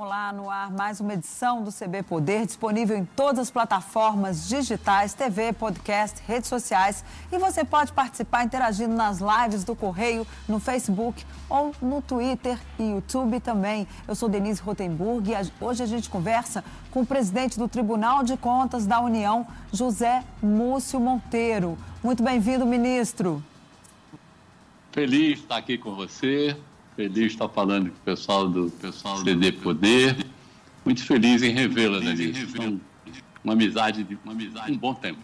Olá, no ar mais uma edição do CB Poder, disponível em todas as plataformas digitais, TV, podcast, redes sociais. E você pode participar interagindo nas lives do Correio, no Facebook ou no Twitter e YouTube também. Eu sou Denise Rotenburg e hoje a gente conversa com o presidente do Tribunal de Contas da União, José Múcio Monteiro. Muito bem-vindo, ministro. Feliz estar aqui com você. Feliz de estar falando com o pessoal do pessoal do CD Poder. Muito feliz em revê-la, Denise. Então, uma amizade de uma amizade, um bom tempo.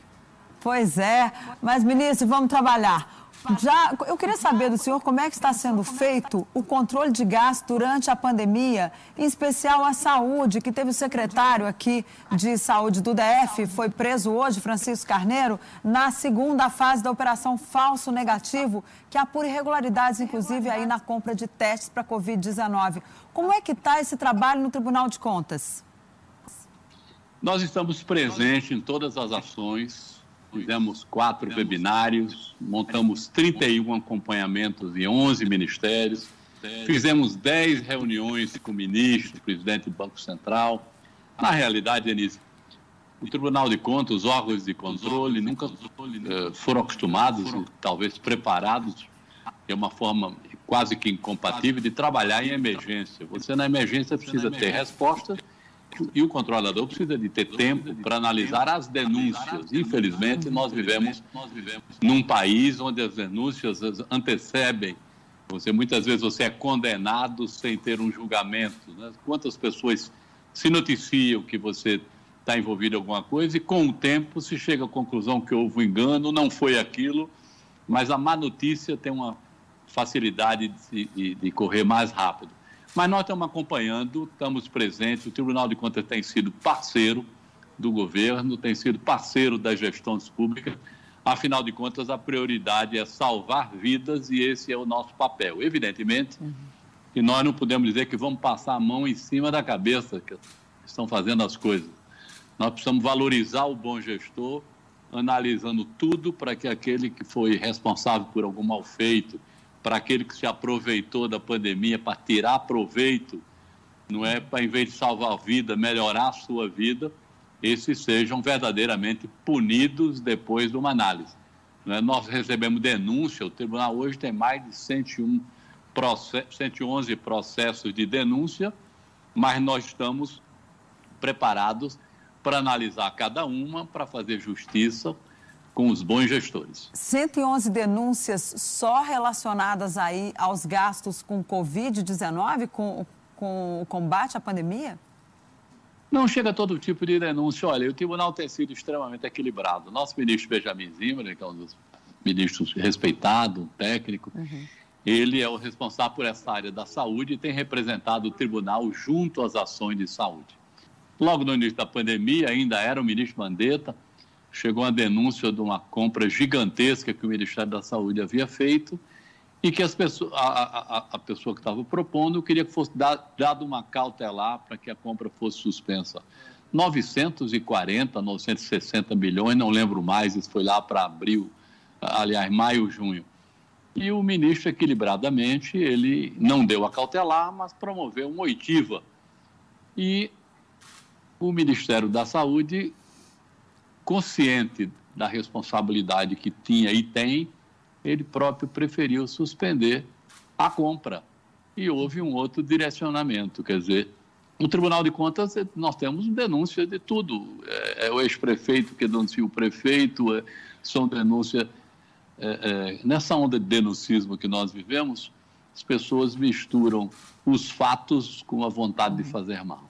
Pois é, mas ministro, vamos trabalhar. Já, eu queria saber do senhor como é que está sendo feito o controle de gasto durante a pandemia, em especial a saúde, que teve o secretário aqui de saúde do DF, foi preso hoje, Francisco Carneiro, na segunda fase da operação falso negativo, que apura irregularidades, inclusive, aí na compra de testes para Covid-19. Como é que está esse trabalho no Tribunal de Contas? Nós estamos presentes em todas as ações fizemos quatro webinários, montamos 31 acompanhamentos em 11 ministérios, fizemos 10 reuniões com o ministro, presidente do Banco Central. Na realidade, Denise, o Tribunal de Contas, os órgãos de controle nunca eh, foram acostumados, talvez preparados, é uma forma quase que incompatível de trabalhar em emergência. Você na emergência precisa ter respostas e o controlador precisa de ter tempo para analisar as denúncias. Infelizmente, nós vivemos num país onde as denúncias antecedem. Você muitas vezes você é condenado sem ter um julgamento. Né? Quantas pessoas se noticiam que você está envolvido em alguma coisa e com o tempo se chega à conclusão que houve um engano, não foi aquilo, mas a má notícia tem uma facilidade de, de, de correr mais rápido. Mas nós estamos acompanhando, estamos presentes, o Tribunal de Contas tem sido parceiro do governo, tem sido parceiro das gestões públicas. Afinal de contas, a prioridade é salvar vidas e esse é o nosso papel. Evidentemente, uhum. nós não podemos dizer que vamos passar a mão em cima da cabeça que estão fazendo as coisas. Nós precisamos valorizar o bom gestor, analisando tudo para que aquele que foi responsável por algum mal feito, para aquele que se aproveitou da pandemia para tirar proveito, não é para, em vez de salvar a vida, melhorar a sua vida, esses sejam verdadeiramente punidos depois de uma análise. É? Nós recebemos denúncia, o tribunal hoje tem mais de 101 process, 111 processos de denúncia, mas nós estamos preparados para analisar cada uma, para fazer justiça com os bons gestores. 111 denúncias só relacionadas aí aos gastos com Covid-19, com, com o combate à pandemia? Não chega a todo tipo de denúncia. Olha, o tribunal tem sido extremamente equilibrado. Nosso ministro Benjamin Zimmer, que é um dos ministros respeitado, técnico, uhum. ele é o responsável por essa área da saúde e tem representado o tribunal junto às ações de saúde. Logo no início da pandemia, ainda era o ministro Mandetta, chegou uma denúncia de uma compra gigantesca que o Ministério da Saúde havia feito e que as pessoas, a, a, a pessoa que estava propondo queria que fosse dado uma cautelar para que a compra fosse suspensa. 940, 960 milhões, não lembro mais, isso foi lá para abril, aliás, maio, junho. E o ministro, equilibradamente, ele não deu a cautelar, mas promoveu uma oitiva. E o Ministério da Saúde consciente da responsabilidade que tinha e tem, ele próprio preferiu suspender a compra. E houve um outro direcionamento, quer dizer, no Tribunal de Contas nós temos denúncia de tudo. É, é o ex-prefeito que denuncia o prefeito, é, são denúncias. É, é, nessa onda de denuncismo que nós vivemos, as pessoas misturam os fatos com a vontade de fazer mal.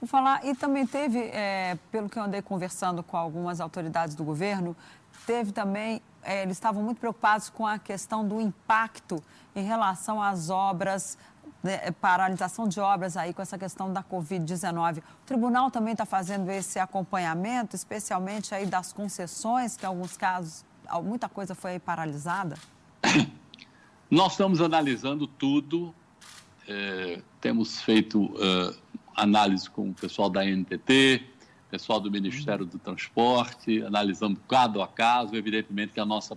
Vou falar, e também teve, é, pelo que eu andei conversando com algumas autoridades do governo, teve também, é, eles estavam muito preocupados com a questão do impacto em relação às obras, né, paralisação de obras aí com essa questão da Covid-19. O tribunal também está fazendo esse acompanhamento, especialmente aí das concessões, que em alguns casos muita coisa foi paralisada? Nós estamos analisando tudo, é, temos feito análise com o pessoal da NTT, pessoal do Ministério do Transporte, analisando caso a caso. Evidentemente que a nossa,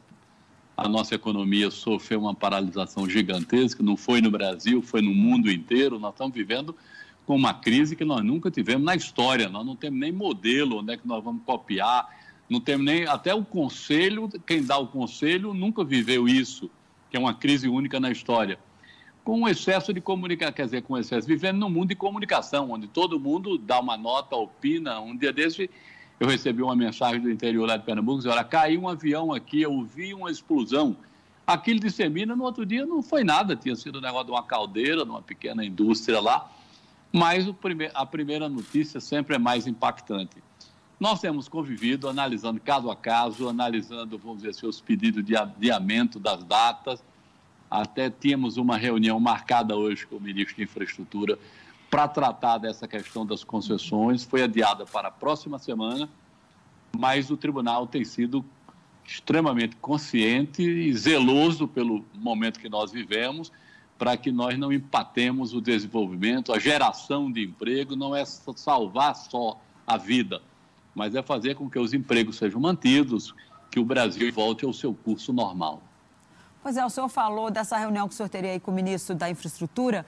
a nossa economia sofreu uma paralisação gigantesca, não foi no Brasil, foi no mundo inteiro. Nós estamos vivendo com uma crise que nós nunca tivemos na história. Nós não temos nem modelo onde é que nós vamos copiar, não temos nem. Até o conselho, quem dá o conselho nunca viveu isso, que é uma crise única na história. Com um excesso de comunicação, quer dizer, com excesso, vivendo num mundo de comunicação, onde todo mundo dá uma nota, opina. Um dia desse, eu recebi uma mensagem do interior lá de Pernambuco, dizendo, olha, caiu um avião aqui, eu vi uma explosão. Aquilo dissemina, no outro dia não foi nada, tinha sido um negócio de uma caldeira, de uma pequena indústria lá mas prime a primeira notícia sempre é mais impactante. Nós temos convivido, analisando caso a caso, analisando, vamos dizer assim, os pedidos de adiamento das datas. Até tínhamos uma reunião marcada hoje com o ministro de Infraestrutura para tratar dessa questão das concessões. Foi adiada para a próxima semana, mas o tribunal tem sido extremamente consciente e zeloso pelo momento que nós vivemos para que nós não empatemos o desenvolvimento, a geração de emprego não é salvar só a vida, mas é fazer com que os empregos sejam mantidos, que o Brasil volte ao seu curso normal. Pois é, o senhor falou dessa reunião que o senhor teria aí com o ministro da Infraestrutura.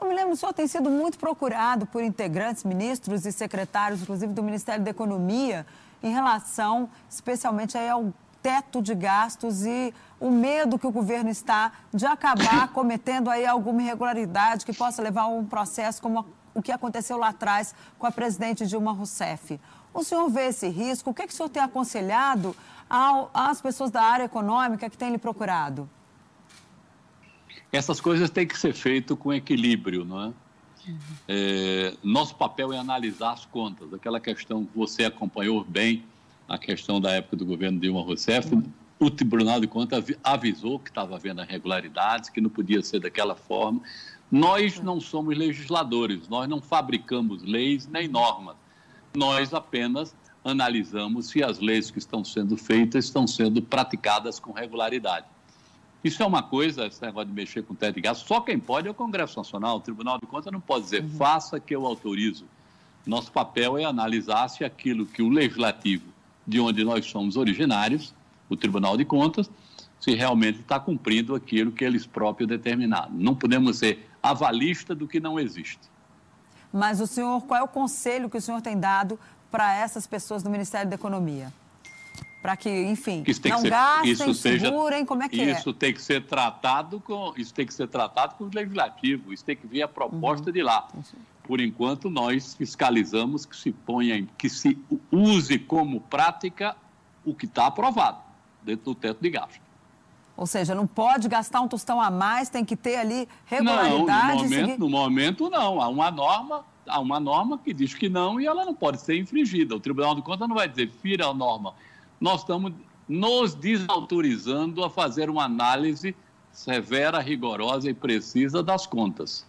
Eu me lembro, o senhor tem sido muito procurado por integrantes, ministros e secretários, inclusive do Ministério da Economia, em relação especialmente aí ao teto de gastos e o medo que o governo está de acabar cometendo aí alguma irregularidade que possa levar a um processo como o que aconteceu lá atrás com a presidente Dilma Rousseff. O senhor vê esse risco? O que, é que o senhor tem aconselhado ao, às pessoas da área econômica que têm lhe procurado? Essas coisas têm que ser feitas com equilíbrio, não é? Uhum. é? Nosso papel é analisar as contas. Aquela questão que você acompanhou bem, a questão da época do governo Dilma Rousseff, o Tribunal de Contas avisou que estava havendo irregularidades, que não podia ser daquela forma. Nós não somos legisladores, nós não fabricamos leis nem normas. Nós apenas analisamos se as leis que estão sendo feitas estão sendo praticadas com regularidade. Isso é uma coisa, esse negócio de mexer com teto de gasto, só quem pode é o Congresso Nacional. O Tribunal de Contas não pode dizer, uhum. faça que eu autorizo. Nosso papel é analisar se aquilo que o legislativo de onde nós somos originários, o Tribunal de Contas, se realmente está cumprindo aquilo que eles próprios determinaram. Não podemos ser avalista do que não existe. Mas o senhor, qual é o conselho que o senhor tem dado para essas pessoas do Ministério da Economia? Para que, enfim, que não ser, gastem, isso segurem, como é que isso é? Isso tem que ser tratado com, isso tem que ser tratado com o legislativo, isso tem que vir a proposta uhum. de lá. Por enquanto, nós fiscalizamos que se ponha, que se use como prática o que está aprovado dentro do teto de gasto. Ou seja, não pode gastar um tostão a mais, tem que ter ali regularidade. Não, no momento, seguir... no momento não. Há uma norma, há uma norma que diz que não e ela não pode ser infringida. O Tribunal de Contas não vai dizer fira a norma. Nós estamos nos desautorizando a fazer uma análise severa, rigorosa e precisa das contas.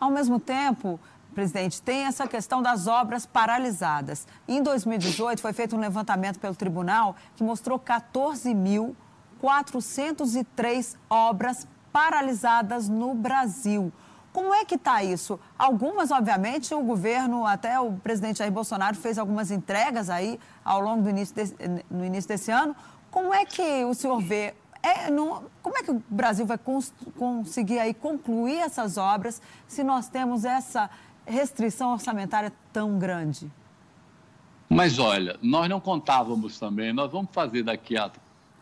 Ao mesmo tempo, presidente, tem essa questão das obras paralisadas. Em 2018, foi feito um levantamento pelo tribunal que mostrou 14.403 obras paralisadas no Brasil. Como é que está isso? Algumas, obviamente, o governo, até o presidente Jair Bolsonaro fez algumas entregas aí ao longo do início, de, no início desse ano. Como é que o senhor vê é, não, como é que o Brasil vai cons, conseguir aí concluir essas obras se nós temos essa restrição orçamentária tão grande? Mas olha, nós não contávamos também, nós vamos fazer daqui a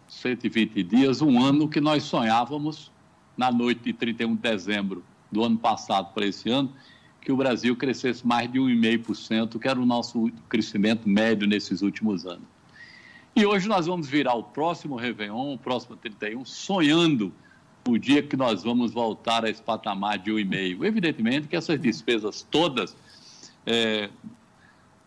120 dias um ano que nós sonhávamos na noite de 31 de dezembro do ano passado para esse ano, que o Brasil crescesse mais de 1,5%, que era o nosso crescimento médio nesses últimos anos. E hoje nós vamos virar o próximo Réveillon, o próximo 31, sonhando o dia que nós vamos voltar a esse patamar de 1,5. Evidentemente que essas despesas todas, é,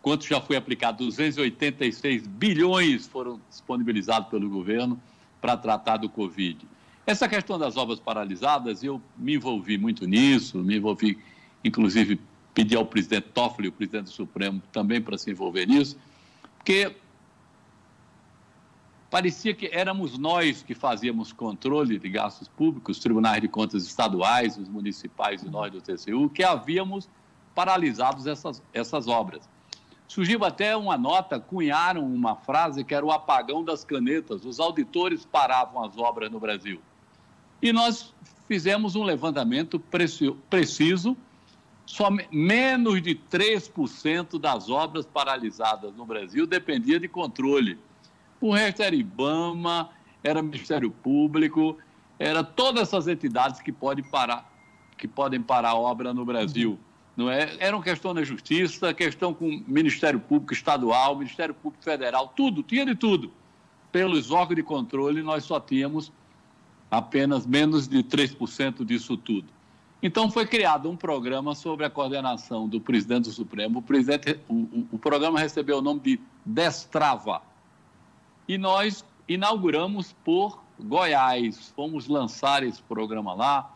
quanto já foi aplicado, 286 bilhões foram disponibilizados pelo governo para tratar do Covid. Essa questão das obras paralisadas, eu me envolvi muito nisso, me envolvi, inclusive, pedi ao presidente Toffoli, o presidente do Supremo, também para se envolver nisso, porque parecia que éramos nós que fazíamos controle de gastos públicos, os tribunais de contas estaduais, os municipais e nós do TCU, que havíamos paralisados essas, essas obras. Surgiu até uma nota, cunharam uma frase que era o apagão das canetas. Os auditores paravam as obras no Brasil. E nós fizemos um levantamento preciso só menos de 3% das obras paralisadas no Brasil dependia de controle. O resto era IBAMA, era Ministério Público, era todas essas entidades que podem parar, que podem parar a obra no Brasil. Não é? Era uma questão da justiça, questão com Ministério Público Estadual, Ministério Público Federal, tudo, tinha de tudo. Pelos órgãos de controle, nós só tínhamos apenas menos de 3% disso tudo. Então, foi criado um programa sobre a coordenação do presidente do Supremo. O, presidente, o, o, o programa recebeu o nome de Destrava. E nós inauguramos por Goiás. Fomos lançar esse programa lá.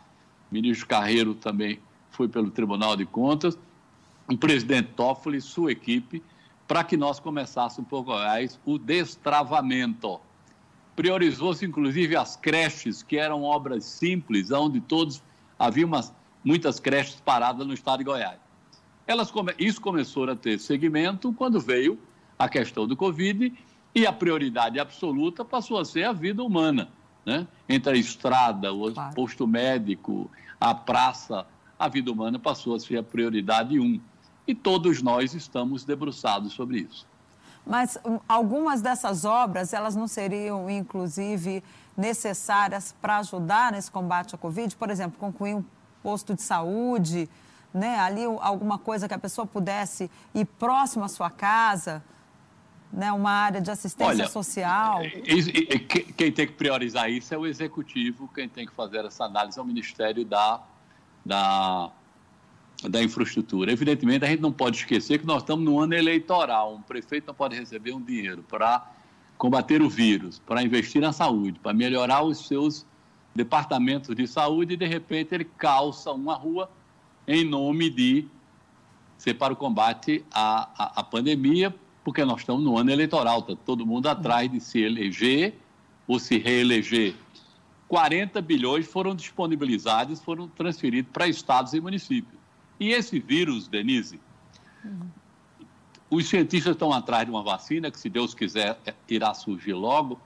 O ministro Carreiro também foi pelo Tribunal de Contas. O presidente Toffoli, sua equipe, para que nós começássemos por Goiás o destravamento. Priorizou-se, inclusive, as creches, que eram obras simples, onde todos havia umas, muitas creches paradas no estado de Goiás. Elas, isso começou a ter segmento quando veio a questão do Covid e a prioridade absoluta passou a ser a vida humana. Né? Entre a estrada, o claro. posto médico, a praça, a vida humana passou a ser a prioridade um. E todos nós estamos debruçados sobre isso. Mas um, algumas dessas obras, elas não seriam, inclusive, necessárias para ajudar nesse combate à Covid? Por exemplo, concluir um posto de saúde, né? ali alguma coisa que a pessoa pudesse ir próximo à sua casa, né? uma área de assistência Olha, social? Quem tem que priorizar isso é o executivo, quem tem que fazer essa análise é o Ministério da, da, da Infraestrutura. Evidentemente, a gente não pode esquecer que nós estamos no ano eleitoral. Um prefeito não pode receber um dinheiro para combater o vírus, para investir na saúde, para melhorar os seus departamentos de saúde e, de repente, ele calça uma rua em nome de ser para o combate à, à, à pandemia, porque nós estamos no ano eleitoral, está todo mundo atrás de se eleger ou se reeleger. 40 bilhões foram disponibilizados, foram transferidos para estados e municípios. E esse vírus, Denise, uhum. Os cientistas estão atrás de uma vacina que, se Deus quiser, é, irá surgir logo,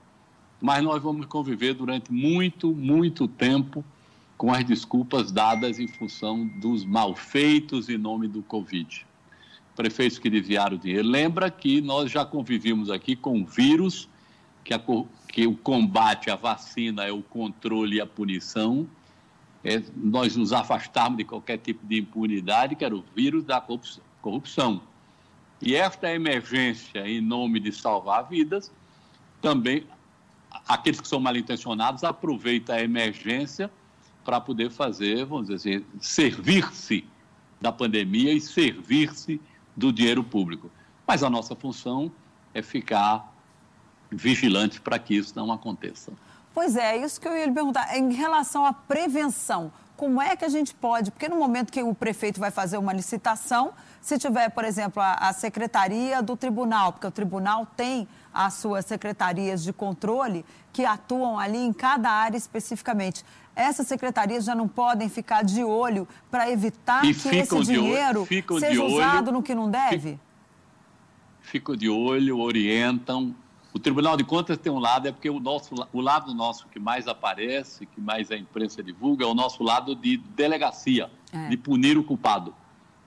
mas nós vamos conviver durante muito, muito tempo com as desculpas dadas em função dos malfeitos em nome do Covid. Prefeitos que desviaram o dinheiro. Lembra que nós já convivimos aqui com vírus, que, a, que o combate, a vacina é o controle e a punição. É, nós nos afastarmos de qualquer tipo de impunidade, que era o vírus da corrupção. E esta emergência, em nome de salvar vidas, também aqueles que são mal intencionados aproveitam a emergência para poder fazer, vamos dizer assim, servir-se da pandemia e servir-se do dinheiro público. Mas a nossa função é ficar vigilante para que isso não aconteça. Pois é, isso que eu ia lhe perguntar. Em relação à prevenção, como é que a gente pode? Porque no momento que o prefeito vai fazer uma licitação, se tiver, por exemplo, a, a secretaria do tribunal, porque o tribunal tem as suas secretarias de controle que atuam ali em cada área especificamente. Essas secretarias já não podem ficar de olho para evitar e que esse dinheiro olho, seja usado no que não deve? Ficam de olho, orientam, o Tribunal de Contas tem um lado, é porque o, nosso, o lado nosso que mais aparece, que mais a imprensa divulga, é o nosso lado de delegacia, é. de punir o culpado.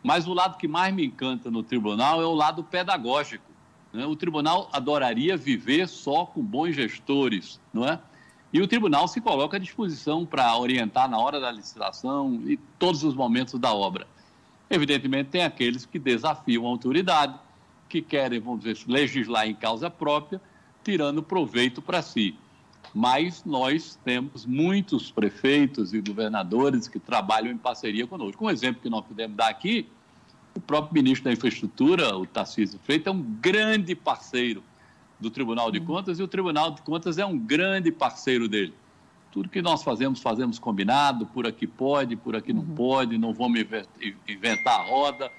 Mas o lado que mais me encanta no tribunal é o lado pedagógico. Né? O tribunal adoraria viver só com bons gestores, não é? E o tribunal se coloca à disposição para orientar na hora da licitação e todos os momentos da obra. Evidentemente, tem aqueles que desafiam a autoridade, que querem, vamos dizer, legislar em causa própria tirando proveito para si. Mas nós temos muitos prefeitos e governadores que trabalham em parceria conosco. Um exemplo que nós podemos dar aqui, o próprio ministro da Infraestrutura, o Tarcísio Freitas, é um grande parceiro do Tribunal de Contas e o Tribunal de Contas é um grande parceiro dele. Tudo que nós fazemos, fazemos combinado, por aqui pode, por aqui não uhum. pode, não vamos inventar a roda,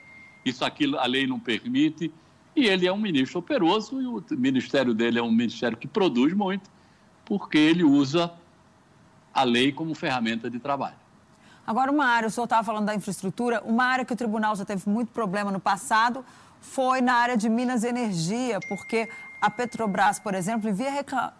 isso aqui a lei não permite. E ele é um ministro operoso e o ministério dele é um ministério que produz muito, porque ele usa a lei como ferramenta de trabalho. Agora, uma área, o senhor estava falando da infraestrutura, uma área que o tribunal já teve muito problema no passado foi na área de Minas e Energia, porque a Petrobras, por exemplo, vivia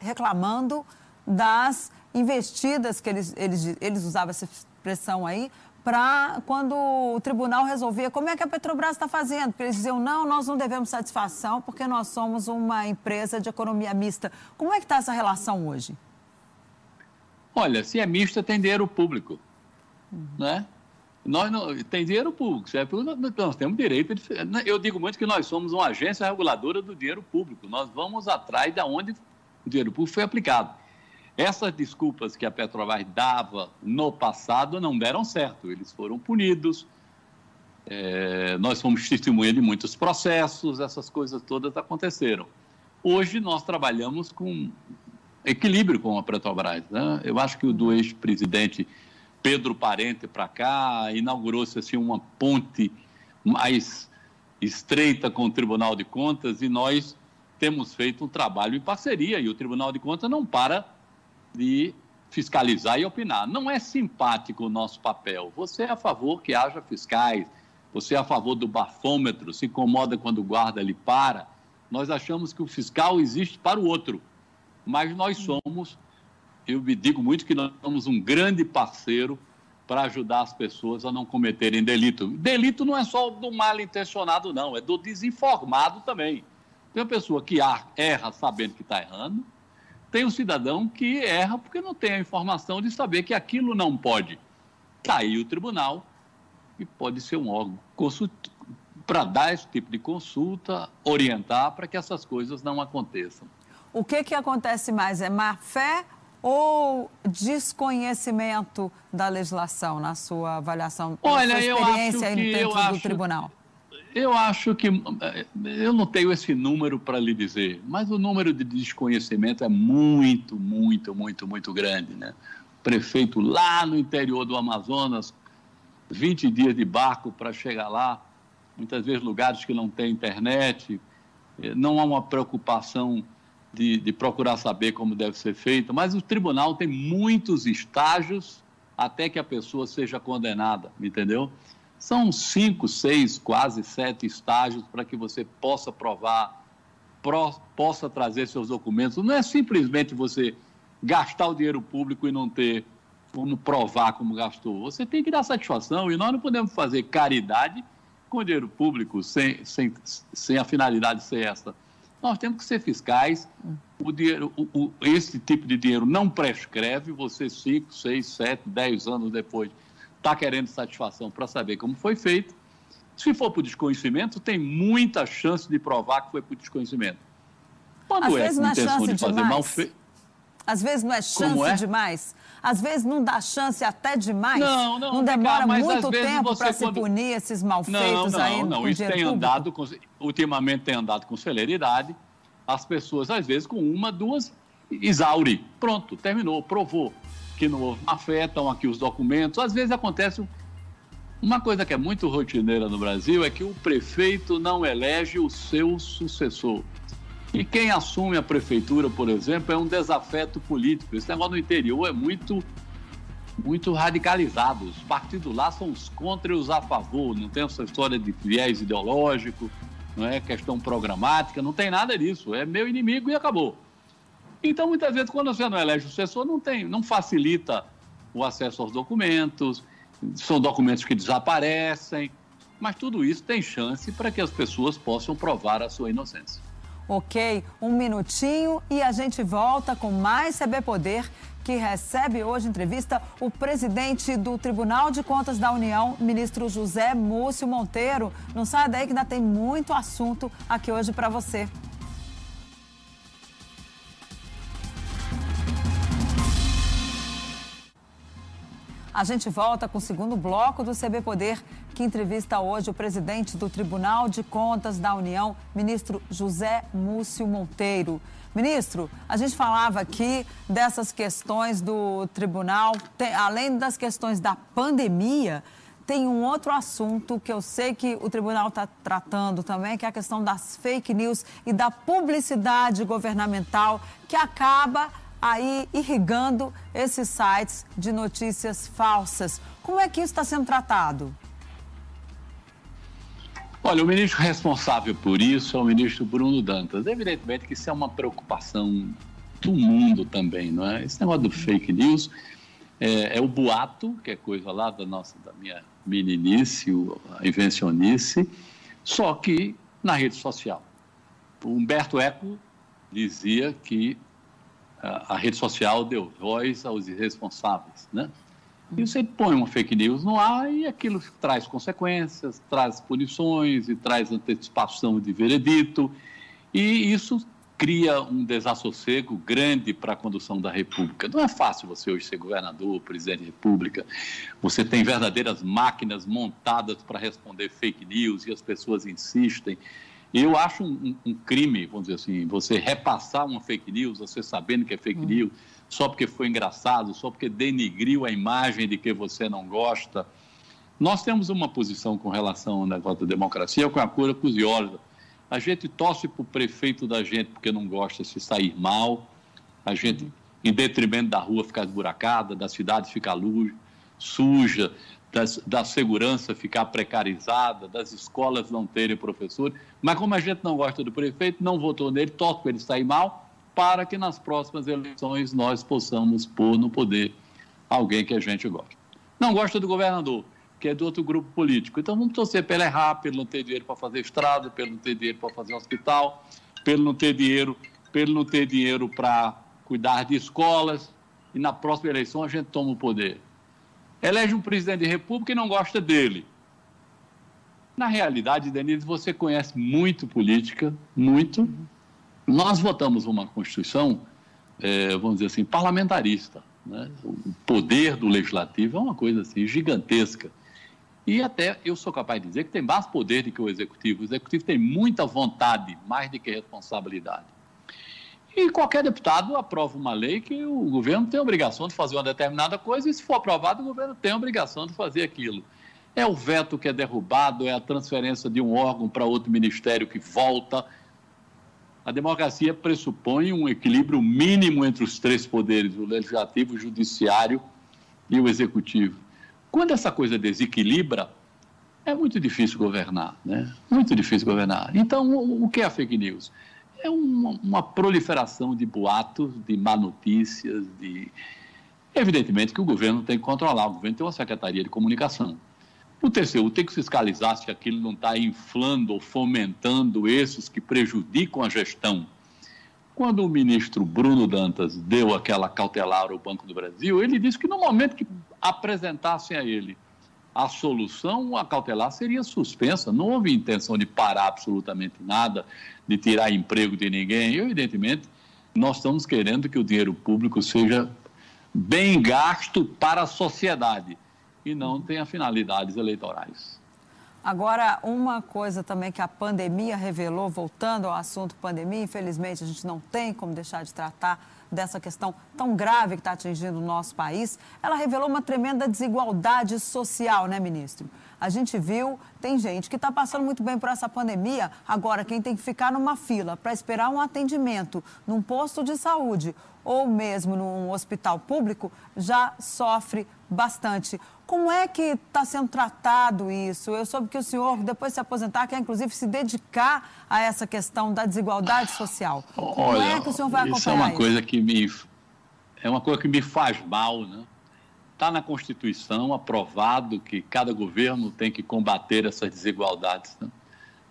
reclamando das investidas que eles, eles, eles usavam essa expressão aí para quando o tribunal resolvia como é que a Petrobras está fazendo. Porque eles diziam, não, nós não devemos satisfação porque nós somos uma empresa de economia mista. Como é que está essa relação hoje? Olha, se é mista, tem dinheiro público. Uhum. Né? Nós não, tem dinheiro público, certo? Nós temos direito. De, eu digo muito que nós somos uma agência reguladora do dinheiro público. Nós vamos atrás de onde o dinheiro público foi aplicado. Essas desculpas que a Petrobras dava no passado não deram certo. Eles foram punidos. É, nós fomos testemunha de muitos processos, essas coisas todas aconteceram. Hoje nós trabalhamos com equilíbrio com a Petrobras. Né? Eu acho que o do ex-presidente Pedro Parente para cá, inaugurou-se assim uma ponte mais estreita com o Tribunal de Contas e nós temos feito um trabalho em parceria e o Tribunal de Contas não para de fiscalizar e opinar. Não é simpático o nosso papel. Você é a favor que haja fiscais, você é a favor do bafômetro, se incomoda quando o guarda lhe para. Nós achamos que o fiscal existe para o outro, mas nós somos eu me digo muito que nós somos um grande parceiro para ajudar as pessoas a não cometerem delito. Delito não é só do mal intencionado, não, é do desinformado também. Tem uma pessoa que erra sabendo que está errando, tem um cidadão que erra porque não tem a informação de saber que aquilo não pode. Está aí o tribunal, e pode ser um órgão para dar esse tipo de consulta, orientar para que essas coisas não aconteçam. O que, que acontece mais? É má fé ou desconhecimento da legislação na sua avaliação? Olha, sua experiência eu acho que, tribunal? Eu acho que eh, eu não tenho esse número para lhe dizer, mas o número de desconhecimento é muito, muito, muito, muito grande, né? Prefeito lá no interior do Amazonas, 20 dias de barco para chegar lá, muitas vezes lugares que não tem internet, eh, não há uma preocupação de, de procurar saber como deve ser feito, mas o tribunal tem muitos estágios até que a pessoa seja condenada, entendeu? São cinco, seis, quase sete estágios para que você possa provar, pro, possa trazer seus documentos. Não é simplesmente você gastar o dinheiro público e não ter como provar como gastou. Você tem que dar satisfação e nós não podemos fazer caridade com dinheiro público sem, sem, sem a finalidade de ser essa. Nós temos que ser fiscais. O dinheiro, o, o, esse tipo de dinheiro não prescreve. Você, 5, 6, 7, 10 anos depois, está querendo satisfação para saber como foi feito. Se for por desconhecimento, tem muita chance de provar que foi por desconhecimento. Quando Às é vezes com é intenção de fazer mal feito. Às vezes não é chance é? demais. Às vezes não dá chance até demais. Não, não. Não demora muito tempo para se punir esses malfeitos não, não, aí Não, não, isso tem andado, com, ultimamente tem andado com celeridade. As pessoas, às vezes, com uma, duas, exaure. Pronto, terminou, provou que não estão aqui os documentos. Às vezes acontece uma coisa que é muito rotineira no Brasil é que o prefeito não elege o seu sucessor. E quem assume a prefeitura, por exemplo, é um desafeto político. Esse negócio no interior é muito, muito radicalizado. Os partidos lá são os contra e os a favor. Não tem essa história de viés ideológico, não é questão programática, não tem nada disso. É meu inimigo e acabou. Então, muitas vezes, quando você não elege o sucessor, não, tem, não facilita o acesso aos documentos, são documentos que desaparecem, mas tudo isso tem chance para que as pessoas possam provar a sua inocência. Ok, um minutinho e a gente volta com mais CB Poder, que recebe hoje entrevista o presidente do Tribunal de Contas da União, ministro José Múcio Monteiro. Não saia daí que ainda tem muito assunto aqui hoje para você. A gente volta com o segundo bloco do CB Poder, que entrevista hoje o presidente do Tribunal de Contas da União, ministro José Múcio Monteiro. Ministro, a gente falava aqui dessas questões do tribunal, tem, além das questões da pandemia, tem um outro assunto que eu sei que o tribunal está tratando também, que é a questão das fake news e da publicidade governamental, que acaba aí irrigando esses sites de notícias falsas. Como é que isso está sendo tratado? Olha, o ministro responsável por isso é o ministro Bruno Dantas. Evidentemente que isso é uma preocupação do mundo também, não é? Esse negócio do fake news é, é, o boato, que é coisa lá da nossa, da minha meninice, a invencionice, só que na rede social. O Humberto Eco dizia que a, rede social deu voz aos irresponsáveis, né? E você põe uma fake news no ar e aquilo traz consequências, traz punições e traz antecipação de veredito. E isso cria um desassossego grande para a condução da República. Não é fácil você hoje ser governador, presidente da República. Você tem verdadeiras máquinas montadas para responder fake news e as pessoas insistem. Eu acho um, um, crime, vamos dizer assim, você repassar uma fake news, você sabendo que é fake hum. news, só porque foi engraçado, só porque denigriu a imagem de que você não gosta. Nós temos uma posição com relação ao negócio da democracia com a cura Cusiosa. A gente torce para o prefeito da gente porque não gosta se sair mal. A gente, em detrimento da rua ficar esburacada, da cidade ficar luz, suja, das, da segurança ficar precarizada, das escolas não terem professores. Mas como a gente não gosta do prefeito, não votou nele, para ele sair mal para que nas próximas eleições nós possamos pôr no poder alguém que a gente gosta. Não gosta do governador, que é do outro grupo político. Então vamos torcer para ele errar, ele não ter dinheiro para fazer estrada, ele não ter dinheiro para fazer hospital, ele não ter dinheiro, ele não ter dinheiro para cuidar de escolas. E na próxima eleição a gente toma o poder. Elege um presidente de república e não gosta dele. Na realidade, Denise, você conhece muito política, muito, nós votamos uma Constituição, é, vamos dizer assim, parlamentarista. Né? O poder do legislativo é uma coisa assim gigantesca. E até eu sou capaz de dizer que tem mais poder do que o executivo. O executivo tem muita vontade, mais do que responsabilidade. E qualquer deputado aprova uma lei que o governo tem a obrigação de fazer uma determinada coisa, e se for aprovado, o governo tem a obrigação de fazer aquilo. É o veto que é derrubado, é a transferência de um órgão para outro ministério que volta, a democracia pressupõe um equilíbrio mínimo entre os três poderes, o legislativo, o judiciário e o executivo. Quando essa coisa desequilibra, é muito difícil governar, né? Muito difícil governar. Então, o que é a fake news? É uma, uma proliferação de boatos, de má notícias, de... Evidentemente que o governo tem que controlar, o governo tem uma secretaria de comunicação. O TCU tem que fiscalizar se aquilo não está inflando ou fomentando esses que prejudicam a gestão. Quando o ministro Bruno Dantas deu aquela cautelar ao Banco do Brasil, ele disse que no momento que apresentassem a ele a solução, a cautelar seria suspensa. Não houve intenção de parar absolutamente nada, de tirar emprego de ninguém. evidentemente, nós estamos querendo que o dinheiro público seja bem gasto para a sociedade e não tenha finalidades eleitorais. Agora, uma coisa também que a pandemia revelou, voltando ao assunto pandemia, infelizmente a gente não tem como deixar de tratar dessa questão tão grave que está atingindo o nosso país, ela revelou uma tremenda desigualdade social, né, ministro? A gente viu, tem gente que está passando muito bem por essa pandemia, agora quem tem que ficar numa fila para esperar um atendimento num posto de saúde ou mesmo num hospital público já sofre bastante. Como é que está sendo tratado isso? Eu soube que o senhor, depois de se aposentar, quer inclusive se dedicar a essa questão da desigualdade social. Olha, Como é que o senhor vai acompanhar isso? É uma isso? coisa que me é uma coisa que me faz mal, né? Está na Constituição aprovado que cada governo tem que combater essas desigualdades. Né?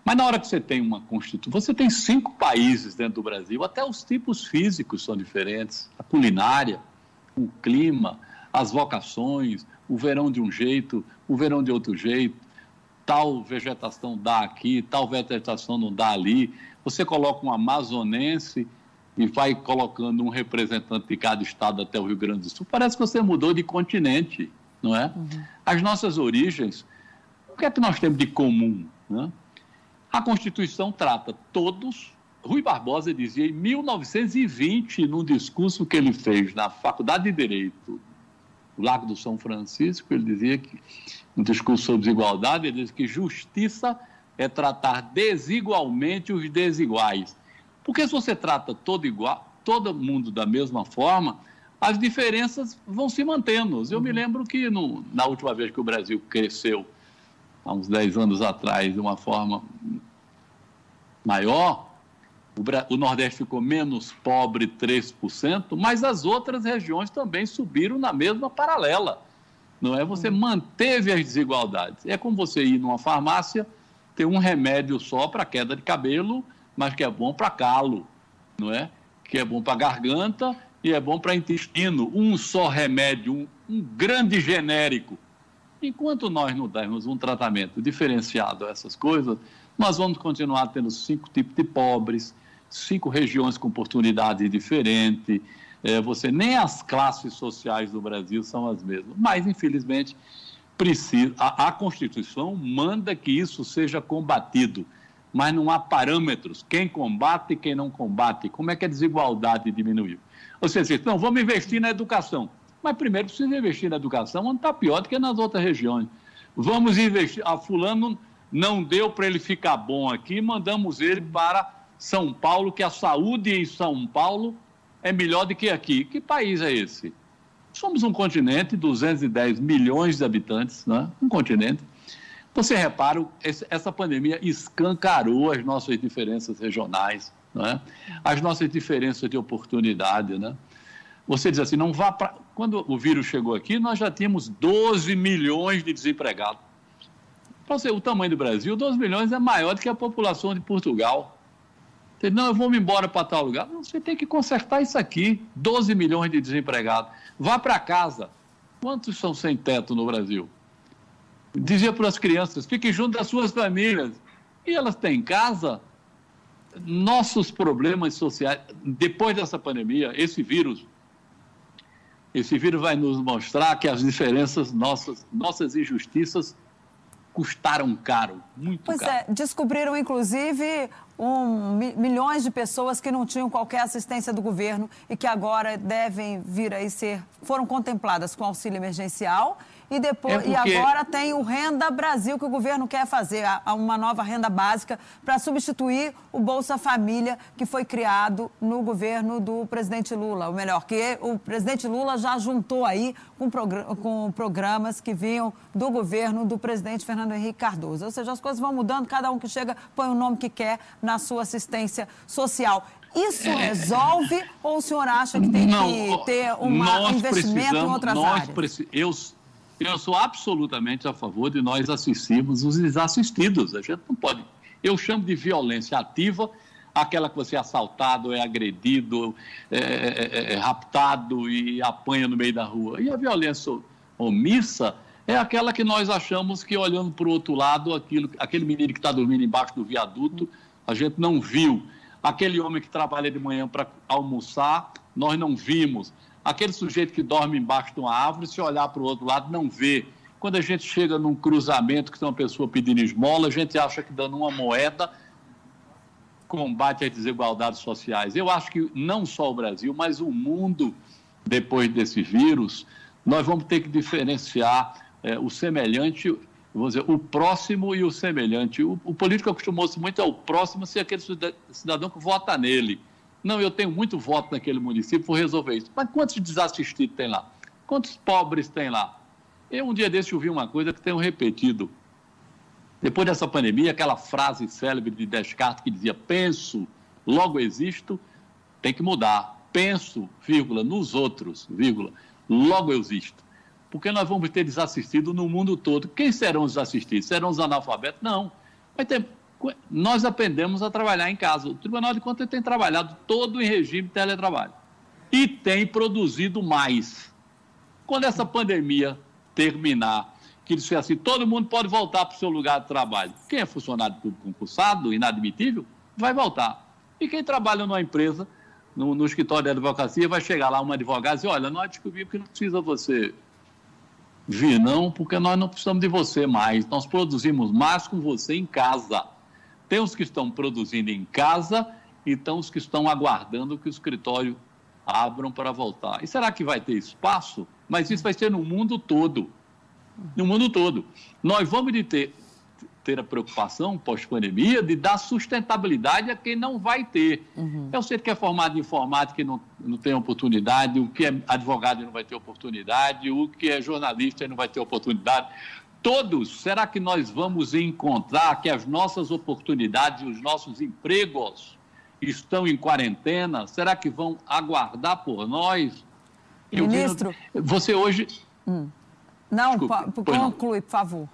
Mas na hora que você tem uma Constituição, você tem cinco países dentro do Brasil, até os tipos físicos são diferentes, a culinária, o clima, as vocações, o verão de um jeito, o verão de outro jeito, tal vegetação dá aqui, tal vegetação não dá ali. Você coloca um amazonense e vai colocando um representante de cada estado até o Rio Grande do Sul. Parece que você mudou de continente, não é? Uhum. As nossas origens, o que é que nós temos de comum? Né? A Constituição trata todos. Rui Barbosa dizia em 1920, num discurso que ele fez na Faculdade de Direito o Lago do São Francisco, ele dizia que, no discurso sobre desigualdade, ele diz que justiça é tratar desigualmente os desiguais. Porque se você trata todo igual, todo mundo da mesma forma, as diferenças vão se mantendo. Eu me uhum. lembro que no, na última vez que o Brasil cresceu, há uns 10 anos atrás, de uma forma maior, o, Nordeste ficou menos pobre 3%, mas as outras regiões também subiram na mesma paralela. Não é? Você manteve as desigualdades. É como você ir numa farmácia, ter um remédio só para queda de cabelo, mas que é bom para calo, não é? Que é bom para garganta e é bom para intestino. Um só remédio, um, um grande genérico. Enquanto nós não dermos um tratamento diferenciado a essas coisas, nós vamos continuar tendo cinco tipos de pobres, cinco regiões com oportunidade diferente. É, você nem as classes sociais do Brasil são as mesmas. Mas, infelizmente, precisa, a, a Constituição manda que isso seja combatido, mas não há parâmetros. Quem combate e quem não combate. Como é que a desigualdade diminuiu? Ou seja, não, vamos investir na educação. Mas primeiro precisa investir na educação, onde está pior do que nas outras regiões. Vamos investir. A fulano não deu para ele ficar bom aqui, mandamos ele para São Paulo, que a saúde em São Paulo é melhor do que aqui. Que país é esse? Somos um continente, 210 milhões de habitantes, né? um continente. Você repara, essa pandemia escancarou as nossas diferenças regionais, né? as nossas diferenças de oportunidade. Né? Você diz assim, não vá para. Quando o vírus chegou aqui, nós já tínhamos 12 milhões de desempregados. Para você, o tamanho do Brasil, 12 milhões é maior do que a população de Portugal. Não, eu vou me embora para tal lugar. Você tem que consertar isso aqui. 12 milhões de desempregados. Vá para casa. Quantos são sem teto no Brasil? Dizia para as crianças: fiquem junto das suas famílias. E elas têm casa. Nossos problemas sociais, depois dessa pandemia, esse vírus, esse vírus vai nos mostrar que as diferenças, nossas, nossas injustiças custaram caro, muito pois caro. Pois é, descobriram inclusive um, milhões de pessoas que não tinham qualquer assistência do governo e que agora devem vir a ser, foram contempladas com auxílio emergencial e, depois, é porque... e agora tem o Renda Brasil que o governo quer fazer, uma nova renda básica para substituir o Bolsa Família que foi criado no governo do presidente Lula. Ou melhor, que o presidente Lula já juntou aí com, com programas que vinham do governo do presidente Fernando Henrique Cardoso. Ou seja, as coisas vão mudando, cada um que chega põe o nome que quer na sua assistência social. Isso é... resolve ou o senhor acha que tem Não, que ter um investimento em outras áreas? Eu eu sou absolutamente a favor de nós assistirmos os desassistidos. A gente não pode. Eu chamo de violência ativa aquela que você é assaltado, é agredido, é, é, é, é raptado e apanha no meio da rua. E a violência omissa é aquela que nós achamos que, olhando para o outro lado, aquilo, aquele menino que está dormindo embaixo do viaduto, a gente não viu. Aquele homem que trabalha de manhã para almoçar, nós não vimos. Aquele sujeito que dorme embaixo de uma árvore, se olhar para o outro lado, não vê. Quando a gente chega num cruzamento que tem uma pessoa pedindo esmola, a gente acha que dando uma moeda combate as desigualdades sociais. Eu acho que não só o Brasil, mas o mundo, depois desse vírus, nós vamos ter que diferenciar é, o semelhante, vamos dizer, o próximo e o semelhante. O, o político acostumou-se muito ao próximo ser aquele cidadão que vota nele. Não, eu tenho muito voto naquele município, vou resolver isso. Mas quantos desassistidos tem lá? Quantos pobres tem lá? Eu um dia desse ouvi uma coisa que tenho repetido. Depois dessa pandemia, aquela frase célebre de Descartes que dizia penso, logo existo, tem que mudar. Penso, vírgula, nos outros, vírgula, logo eu existo. Porque nós vamos ter desassistido no mundo todo. Quem serão os assistidos? Serão os analfabetos? Não. Vai ter nós aprendemos a trabalhar em casa. O Tribunal de Contas tem trabalhado todo em regime de teletrabalho e tem produzido mais. Quando essa pandemia terminar, que disser assim, todo mundo pode voltar para o seu lugar de trabalho. Quem é funcionário público concursado, inadmitível, vai voltar. E quem trabalha numa empresa, no, no escritório de advocacia, vai chegar lá um advogado e dizer, olha, nós descobrimos que não precisa você vir não, porque nós não precisamos de você mais. Nós produzimos mais com você em casa. Tem os que estão produzindo em casa e tem os que estão aguardando que o escritório abram para voltar. E será que vai ter espaço? Mas isso vai ser no mundo todo. No mundo todo. Nós vamos de ter, ter a preocupação pós-pandemia de dar sustentabilidade a quem não vai ter. Uhum. É o ser que é formado em informática e não, não tem oportunidade, o que é advogado e não vai ter oportunidade, o que é jornalista e não vai ter oportunidade todos, será que nós vamos encontrar que as nossas oportunidades, os nossos empregos estão em quarentena? Será que vão aguardar por nós? Ministro. Vi, você hoje. Hum. Não, Desculpe, conclui, por favor.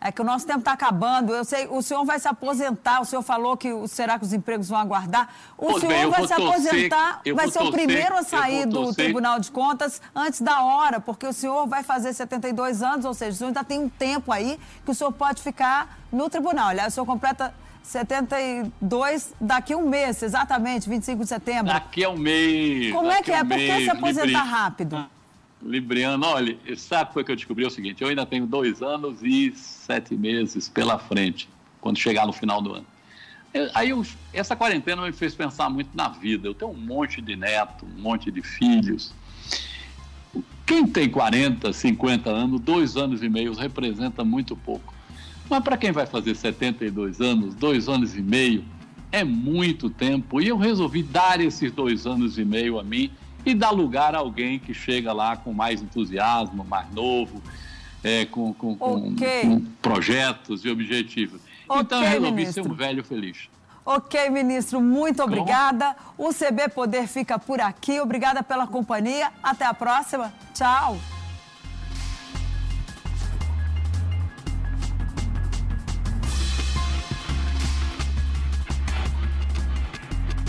É que o nosso tempo está acabando. Eu sei, o senhor vai se aposentar. O senhor falou que será que os empregos vão aguardar. O pois senhor bem, vai se aposentar, vai ser o primeiro a sair do Tribunal de Contas antes da hora, porque o senhor vai fazer 72 anos, ou seja, o senhor ainda tem um tempo aí que o senhor pode ficar no tribunal. Aliás, o senhor completa 72 daqui a um mês, exatamente, 25 de setembro. Daqui a um mês. Como é que é? Um Por que se aposentar rápido? Libriano, olha, sabe o que eu descobri? É o seguinte, eu ainda tenho dois anos e sete meses pela frente, quando chegar no final do ano. Aí eu, essa quarentena me fez pensar muito na vida. Eu tenho um monte de neto, um monte de filhos. Quem tem 40, 50 anos, dois anos e meio representa muito pouco. Mas para quem vai fazer 72 anos, dois anos e meio, é muito tempo. E eu resolvi dar esses dois anos e meio a mim e dar lugar a alguém que chega lá com mais entusiasmo, mais novo, é, com, com, okay. com, projetos e objetivos. Okay, então, eu resolvi ministro. ser um velho feliz. Ok, ministro, muito obrigada. O CB Poder fica por aqui. Obrigada pela companhia. Até a próxima. Tchau.